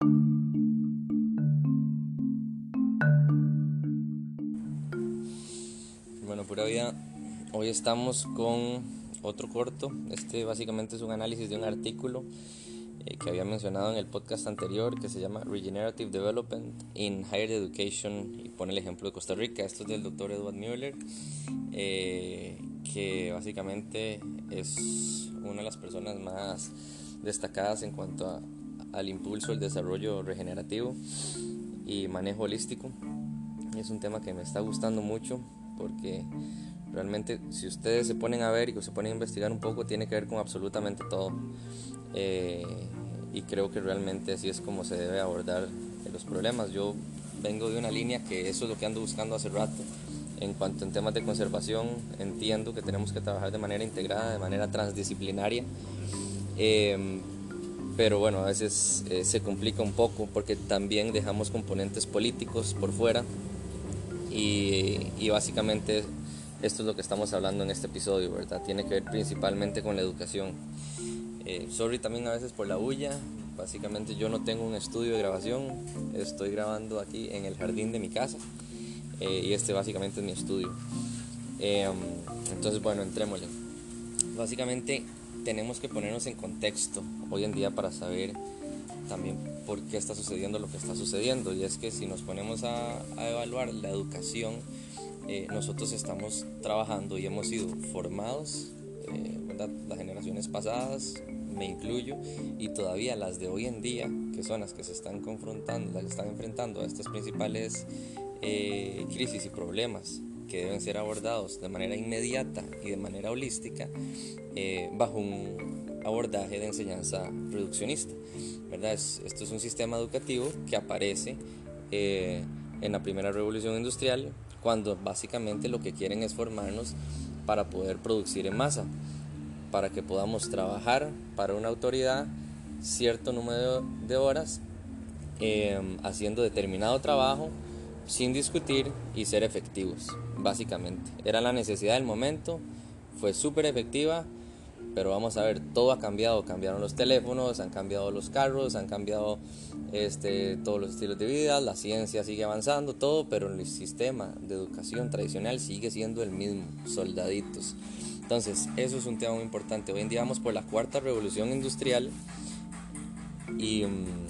Bueno, pura vida, hoy estamos con otro corto. Este básicamente es un análisis de un artículo eh, que había mencionado en el podcast anterior que se llama Regenerative Development in Higher Education y pone el ejemplo de Costa Rica. Esto es del doctor Edward Mueller, eh, que básicamente es una de las personas más destacadas en cuanto al impulso del desarrollo regenerativo y manejo holístico. Es un tema que me está gustando mucho porque realmente si ustedes se ponen a ver y se ponen a investigar un poco, tiene que ver con absolutamente todo. Eh, y creo que realmente así es como se debe abordar los problemas. Yo vengo de una línea que eso es lo que ando buscando hace rato. En cuanto en temas de conservación, entiendo que tenemos que trabajar de manera integrada, de manera transdisciplinaria. Eh, pero bueno, a veces eh, se complica un poco porque también dejamos componentes políticos por fuera y, y, básicamente esto es lo que estamos hablando en este episodio, ¿verdad? Tiene que ver principalmente con la educación. Eh, sorry también a veces por la bulla, básicamente yo no tengo un estudio de grabación, estoy grabando aquí en el jardín de mi casa eh, y este básicamente es mi estudio. Eh, entonces bueno, entrémosle. Básicamente tenemos que ponernos en contexto hoy en día para saber también por qué está sucediendo lo que está sucediendo. Y es que si nos ponemos a, evaluar la educación, eh, nosotros estamos trabajando y hemos sido formados, eh, las generaciones pasadas, me incluyo, y todavía las de hoy en día, que son las que se están confrontando, las que están enfrentando a estas principales eh, crisis y problemas que deben ser abordados de manera inmediata y de manera holística eh, bajo un abordaje de enseñanza reduccionista. ¿verdad? esto es un sistema educativo que aparece eh, en la primera revolución industrial cuando básicamente lo que quieren es formarnos para poder producir en masa, para que podamos trabajar para una autoridad cierto número de horas eh, haciendo determinado trabajo sin discutir y ser efectivos, básicamente. Era la necesidad del momento, fue súper efectiva, pero vamos a ver, todo ha cambiado, cambiaron los teléfonos, han cambiado los carros, han cambiado este, todos los estilos de vida, la ciencia sigue avanzando, todo, pero el sistema de educación tradicional sigue siendo el mismo, soldaditos. Entonces, eso es un tema muy importante. Hoy en día vamos por la cuarta revolución industrial y... Mm,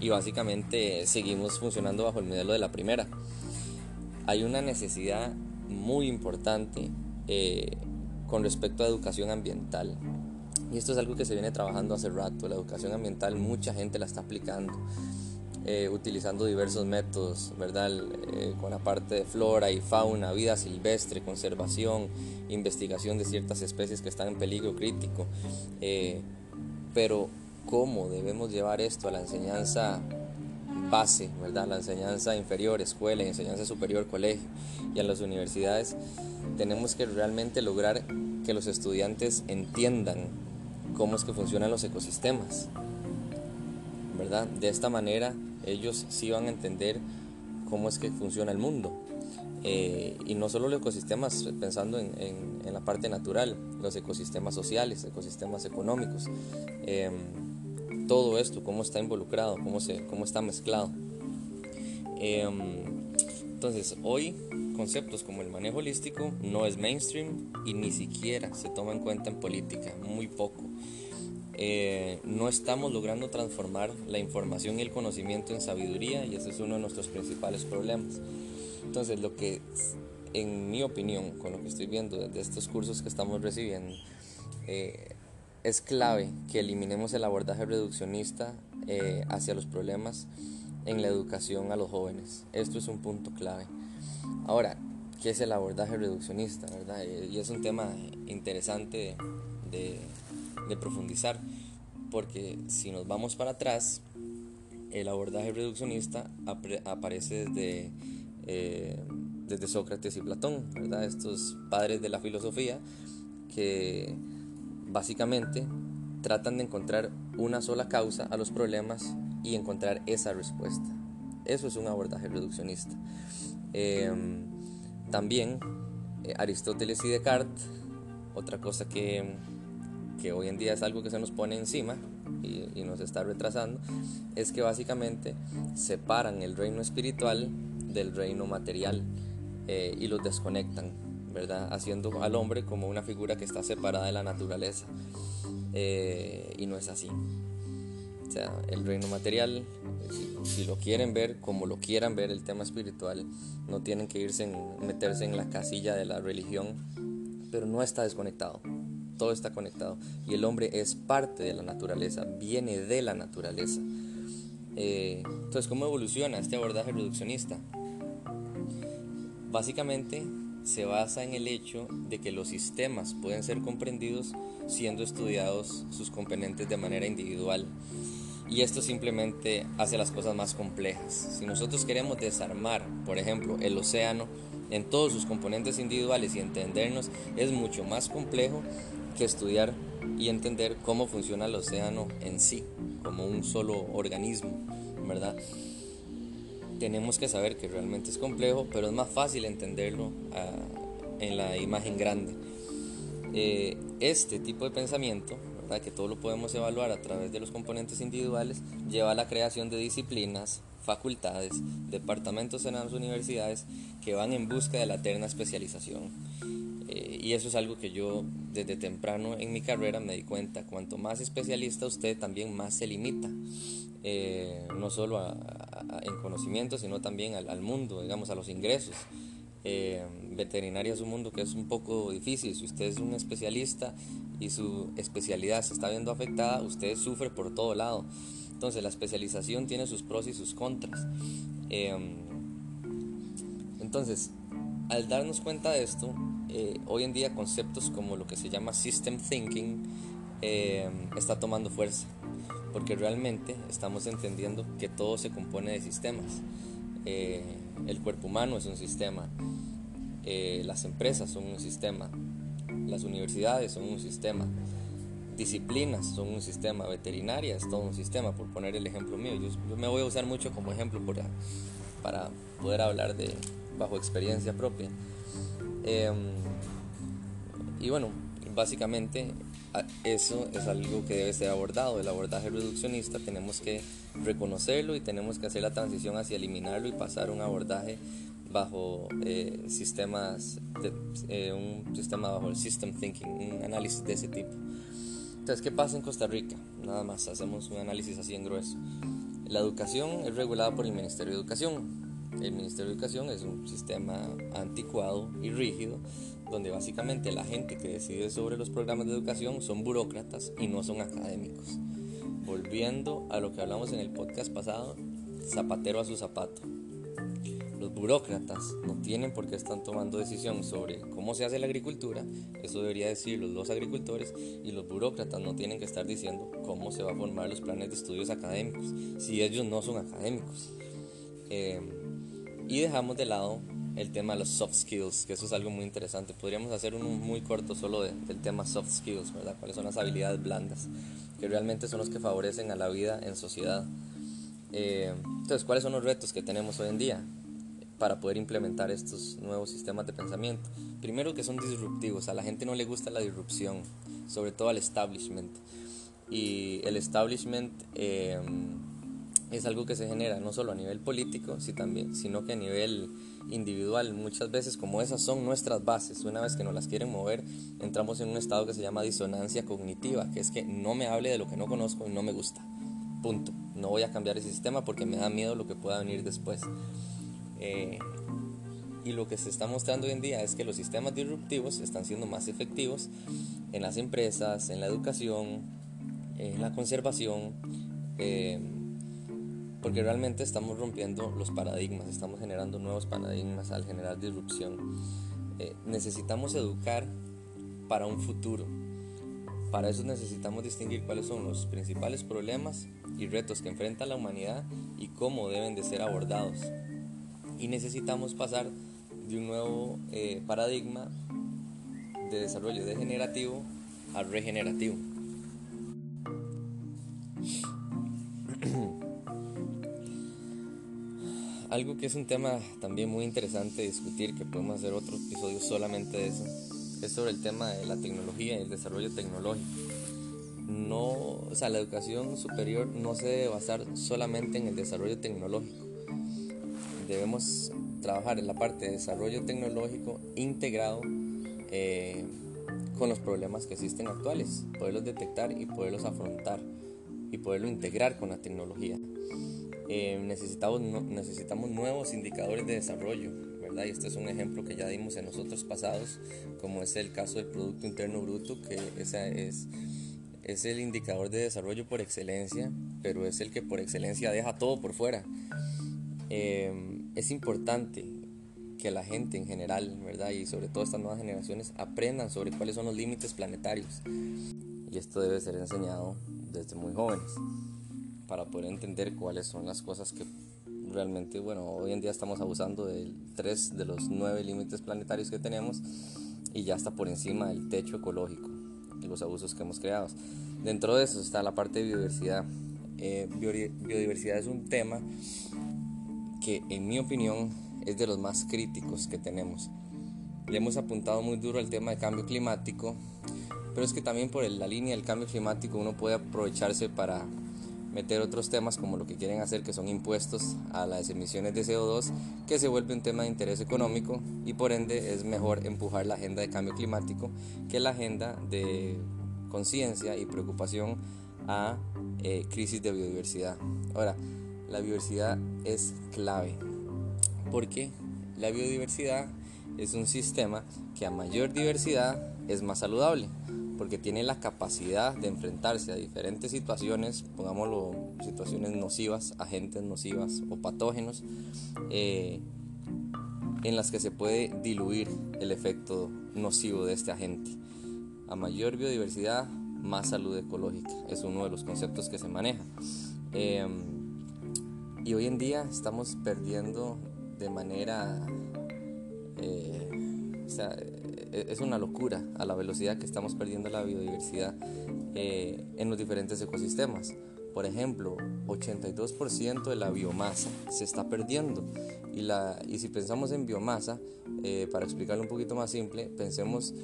y básicamente seguimos funcionando bajo el modelo de la primera. Hay una necesidad muy importante eh, con respecto a educación ambiental. Y esto es algo que se viene trabajando hace rato. La educación ambiental mucha gente la está aplicando, eh, utilizando diversos métodos, ¿verdad? Eh, con la parte de flora y fauna, vida silvestre, conservación, investigación de ciertas especies que están en peligro crítico. pero cómo debemos llevar esto a la enseñanza base, ¿verdad? La enseñanza inferior, escuela, enseñanza superior, colegio y a las universidades, tenemos que realmente lograr que los estudiantes entiendan cómo es que funcionan los ecosistemas, ¿verdad? De esta manera ellos sí van a entender cómo es que funciona el mundo. Eh, y no solo los ecosistemas pensando en, en, la parte natural, los ecosistemas sociales, ecosistemas económicos. Eh, todo esto, cómo está involucrado, cómo, se, cómo está mezclado. Em, entonces, hoy conceptos como el manejo holístico no es mainstream y ni siquiera se toma en cuenta en política, muy poco. Eh, no estamos logrando transformar la información y el conocimiento en sabiduría y ese es uno de nuestros principales problemas. Entonces, lo que, en mi opinión, con lo que estoy viendo desde estos cursos que estamos recibiendo, eh, es clave que eliminemos el abordaje reduccionista eh, hacia los problemas en la educación a los jóvenes. Esto es un punto clave. Ahora, ¿qué es el abordaje reduccionista? ¿verdad? Eh, y es un tema interesante de, profundizar, porque si nos vamos para atrás, el abordaje reduccionista aparece desde, eh, desde Sócrates y Platón, ¿verdad? estos padres de la filosofía que Básicamente, tratan de encontrar una sola causa a los problemas y encontrar esa respuesta. Eso es un abordaje reduccionista. Em, también eh, Aristóteles y Descartes, otra cosa que, que, hoy en día es algo que se nos pone encima, y, nos está retrasando, es que básicamente separan el reino espiritual del reino material eh, y los desconectan, ¿verdad? Haciendo al hombre como una figura que está separada de la naturaleza. Eh, y no es así. O sea, el reino material, si, lo quieren ver como lo quieran ver el tema espiritual, no tienen que irse en, meterse en la casilla de la religión, pero no está desconectado. Todo está conectado. Y el hombre es parte de la naturaleza, viene de la naturaleza. Eh, entonces, ¿cómo evoluciona este abordaje reduccionista? Básicamente se basa en el hecho de que los sistemas pueden ser comprendidos siendo estudiados sus componentes de manera individual. Y esto simplemente hace las cosas más complejas. Si nosotros queremos desarmar, por ejemplo, el océano en todos sus componentes individuales y entendernos, es mucho más complejo que estudiar y entender cómo funciona el océano en sí, como un solo organismo, ¿verdad? Tenemos que saber que realmente es complejo, pero es más fácil entenderlo ah, en la imagen grande. Eh, este tipo de pensamiento, ¿verdad? que todo lo podemos evaluar a través de los componentes individuales, lleva a la creación de disciplinas, facultades, departamentos en las universidades que van en busca de la eterna especialización. Y eso es algo que yo desde temprano en mi carrera me di cuenta, cuanto más especialista usted, también más se limita. Eh, no solo en conocimiento, sino también al, mundo, digamos, a los ingresos. Eh, veterinaria es un mundo que es un poco difícil. Si usted es un especialista y su especialidad se está viendo afectada, usted sufre por todo lado. Entonces la especialización tiene sus pros y sus contras. Eh, entonces, al darnos cuenta de esto, hoy en día conceptos como lo que se llama system thinking está tomando fuerza porque realmente estamos entendiendo que todo se compone de sistemas. Eh, el cuerpo humano es un sistema, eh, las empresas son un sistema, las universidades son un sistema, disciplinas son un sistema, veterinaria es todo un sistema, por poner el ejemplo mío. Yo, me voy a usar mucho como ejemplo para, para poder hablar de bajo experiencia propia. Em, y bueno, básicamente eso es algo que debe ser abordado. El abordaje reduccionista tenemos que reconocerlo y tenemos que hacer la transición hacia eliminarlo y pasar a un abordaje bajo eh, sistemas, eh, un sistema bajo el system thinking, un análisis de ese tipo. Entonces, ¿qué pasa en Costa Rica? Nada más, hacemos un análisis así en grueso. La educación es regulada por el Ministerio de Educación. El Ministerio de Educación es un sistema anticuado y rígido donde básicamente la gente que decide sobre los programas de educación son burócratas y no son académicos. Volviendo a lo que hablamos en el podcast pasado, zapatero a su zapato. Los burócratas no tienen por qué están tomando decisión sobre cómo se hace la agricultura, eso debería decirlo los agricultores, y los burócratas no tienen que estar diciendo cómo se va a formar los planes de estudios académicos, si ellos no son académicos. Eh, y dejamos de lado el tema de los soft skills, que eso es algo muy interesante. Podríamos hacer uno muy corto solo del tema soft skills, ¿verdad? ¿Cuáles son las habilidades blandas? Que realmente son los que favorecen a la vida en sociedad. Eh, entonces, ¿cuáles son los retos que tenemos hoy en día para poder implementar estos nuevos sistemas de pensamiento? Primero que son disruptivos, a la gente no le gusta la disrupción, sobre todo al establishment. Y el establishment... Eh, es algo que se genera no solo a nivel político, sino que a nivel individual. Muchas veces como esas son nuestras bases, una vez que nos las quieren mover, entramos en un estado que se llama disonancia cognitiva, que es que no me hable de lo que no conozco y no me gusta. Punto. No voy a cambiar ese sistema porque me da miedo lo que pueda venir después. Eh, y lo que se está mostrando hoy en día es que los sistemas disruptivos están siendo más efectivos en las empresas, en la educación, en la conservación. Eh, porque realmente estamos rompiendo los paradigmas, estamos generando nuevos paradigmas al generar disrupción. Eh, necesitamos educar para un futuro. Para eso necesitamos distinguir cuáles son los principales problemas y retos que enfrenta la humanidad y cómo deben de ser abordados. Y necesitamos pasar de un nuevo eh, paradigma de desarrollo degenerativo a regenerativo. Algo que es un tema también muy interesante discutir, que podemos hacer otro episodio solamente de eso, es sobre el tema de la tecnología y el desarrollo tecnológico. no, o sea, la educación superior no se debe basar solamente en el desarrollo tecnológico. Debemos trabajar en la parte de desarrollo tecnológico integrado eh, con los problemas que existen actuales, poderlos detectar y poderlos afrontar y poderlo integrar con la tecnología. Eh, necesitamos, necesitamos nuevos indicadores de desarrollo, ¿verdad? Y este es un ejemplo que ya dimos en los otros pasados, como es el caso del Producto Interno Bruto, que esa es, es el indicador de desarrollo por excelencia, pero es el que por excelencia deja todo por fuera. Eh, es importante que la gente en general, ¿verdad? Y sobre todo estas nuevas generaciones aprendan sobre cuáles son los límites planetarios. Y esto debe ser enseñado desde muy jóvenes para poder entender cuáles son las cosas que realmente, bueno, hoy en día estamos abusando de tres de los nueve límites planetarios que tenemos y ya está por encima del techo ecológico y los abusos que hemos creado. Dentro de eso está la parte de biodiversidad. Eh, biodiversidad es un tema que en mi opinión es de los más críticos que tenemos. Le hemos apuntado muy duro al tema de cambio climático, pero es que también por la línea del cambio climático uno puede aprovecharse para meter otros temas como lo que quieren hacer, que son impuestos a las emisiones de CO2, que se vuelve un tema de interés económico y por ende es mejor empujar la agenda de cambio climático que la agenda de conciencia y preocupación a eh, crisis de biodiversidad. Ahora, la biodiversidad es clave. Porque la biodiversidad es un sistema que a mayor diversidad es más saludable, porque tiene la capacidad de enfrentarse a diferentes situaciones, pongámoslo, situaciones nocivas, agentes nocivas o patógenos, eh, en las que se puede diluir el efecto nocivo de este agente. A mayor biodiversidad, más salud ecológica, es uno de los conceptos que se maneja. Eh, y hoy en día estamos perdiendo de manera... Eh, o sea, es una locura a la velocidad que estamos perdiendo la biodiversidad eh, en los diferentes ecosistemas. Por ejemplo, 82% de la biomasa se está perdiendo. Y, la, y si pensamos en biomasa, eh, para explicarlo un poquito más simple, pensemos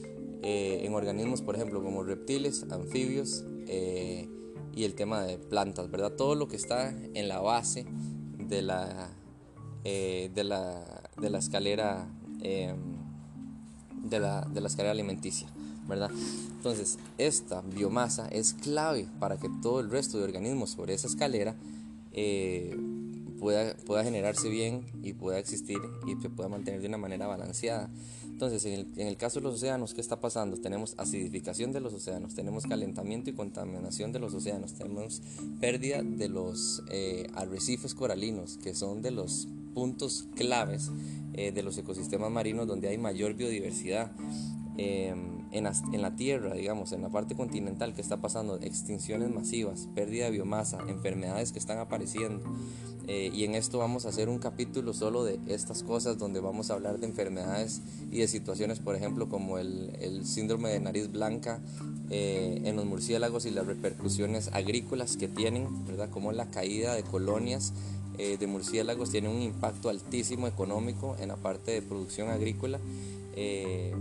en organismos, por ejemplo, como reptiles, anfibios y el tema de plantas, ¿verdad? Todo lo que está en la base de la, eh, de, la, de, la, escalera em, de, la, de la escalera alimenticia, ¿verdad? Entonces, esta biomasa es clave para que todo el resto de organismos sobre esa escalera eh, pueda, pueda generarse bien y pueda existir y se pueda mantener de una manera balanceada. Entonces, en el, en el, caso de los océanos, ¿qué está pasando? Tenemos acidificación de los océanos, tenemos calentamiento y contaminación de los océanos, tenemos pérdida de los eh, arrecifes coralinos, que son de los puntos claves eh, de los ecosistemas marinos donde hay mayor biodiversidad. Em, en, la, en, la, tierra, digamos, en la parte continental, que está pasando extinciones masivas, pérdida de biomasa, enfermedades que están apareciendo. Eh, y en esto vamos a hacer un capítulo solo de estas cosas, donde vamos a hablar de enfermedades y de situaciones, por ejemplo, como el, el síndrome de nariz blanca eh, en los murciélagos y las repercusiones agrícolas que tienen, ¿verdad? Como la caída de colonias eh, de murciélagos tiene un impacto altísimo económico en la parte de producción agrícola. Eh,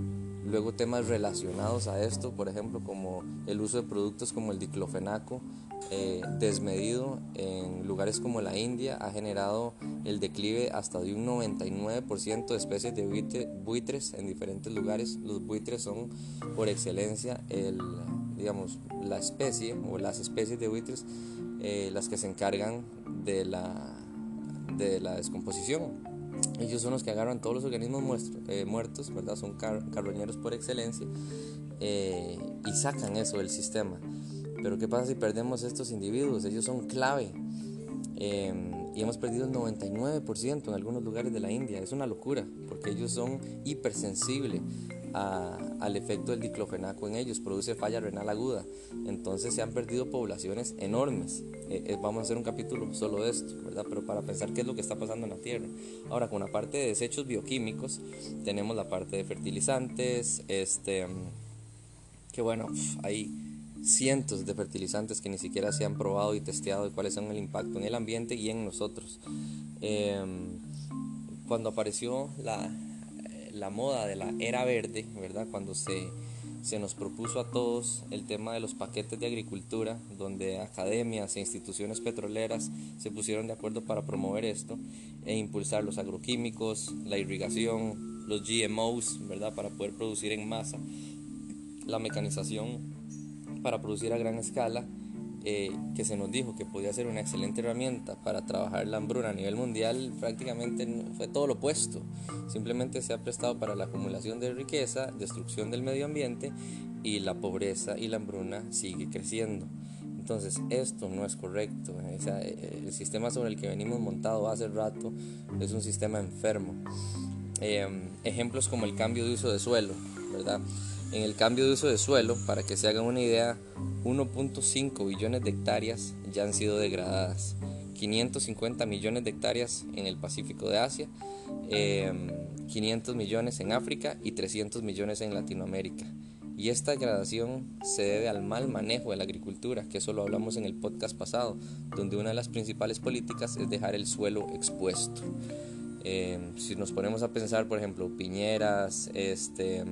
luego temas relacionados a esto, por ejemplo, como el uso de productos como el diclofenaco eh, desmedido en lugares como la India ha generado el declive hasta de un 99% de especies de buitres en diferentes lugares. Los buitres son por excelencia el, digamos, la especie o las especies de buitres las que se encargan de la de la descomposición. Ellos son los que agarran todos los organismos eh, muertos, ¿verdad? Son carroñeros por excelencia eh, y sacan eso del sistema. Pero ¿qué pasa si perdemos estos individuos? Ellos son clave. Em, y hemos perdido el 99% en algunos lugares de la India. Es una locura, porque ellos son hipersensibles al efecto del diclofenaco en ellos, produce falla renal aguda. Entonces se han perdido poblaciones enormes. Eh, eh, vamos a hacer un capítulo solo de esto, ¿verdad? Pero para pensar qué es lo que está pasando en la Tierra. Ahora, con la parte de desechos bioquímicos, tenemos la parte de fertilizantes, este, que bueno, hay cientos de fertilizantes que ni siquiera se han probado y testeado de cuáles son el impacto en el ambiente y en nosotros. Em, cuando apareció la, la moda de la era verde, ¿verdad? Cuando se se nos propuso a todos el tema de los paquetes de agricultura, donde academias e instituciones petroleras se pusieron de acuerdo para promover esto e impulsar los agroquímicos, la irrigación, los GMOs, ¿verdad? Para poder producir en masa, la mecanización para producir a gran escala eh, que se nos dijo que podía ser una excelente herramienta para trabajar la hambruna a nivel mundial, prácticamente fue todo lo opuesto. Simplemente se ha prestado para la acumulación de riqueza, destrucción del medio ambiente y la pobreza y la hambruna sigue creciendo. Entonces esto no es correcto. Eh, el sistema sobre el que venimos montado hace rato es un sistema enfermo. Eh, ejemplos como el cambio de uso de suelo, ¿verdad? En el cambio de uso de suelo, para que se hagan una idea, 1.5 billones de hectáreas ya han sido degradadas, 550 millones de hectáreas en el Pacífico de Asia, 500 em, millones en África y 300 millones en Latinoamérica. Y esta degradación se debe al mal manejo de la agricultura, que eso lo hablamos en el podcast pasado, donde una de las principales políticas es dejar el suelo expuesto. Em, si nos ponemos a pensar, por ejemplo, piñeras, este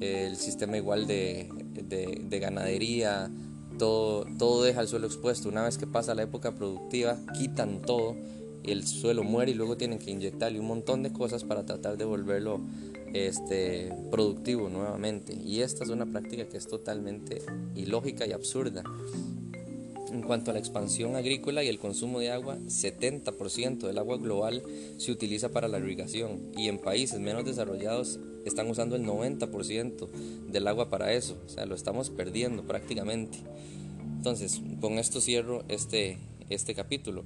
el sistema igual de, de, ganadería, todo, todo deja el suelo expuesto. Una vez que pasa la época productiva, quitan todo el suelo muere y luego tienen que inyectarle un montón de cosas para tratar de volverlo este, productivo nuevamente. Y esta es una práctica que es totalmente ilógica y absurda. En cuanto a la expansión agrícola y el consumo de agua, 70% del agua global se utiliza para la irrigación y en países menos desarrollados están usando el 90% del agua para eso, o sea, lo estamos perdiendo prácticamente. Entonces, con esto cierro este, este capítulo.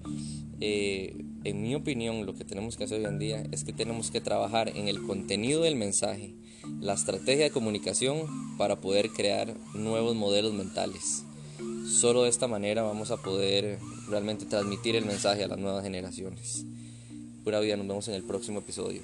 Eh, en mi opinión, lo que tenemos que hacer hoy en día es que tenemos que trabajar en el contenido del mensaje, la estrategia de comunicación para poder crear nuevos modelos mentales. Solo de esta manera vamos a poder realmente transmitir el mensaje a las nuevas generaciones. Pura vida, nos vemos en el próximo episodio.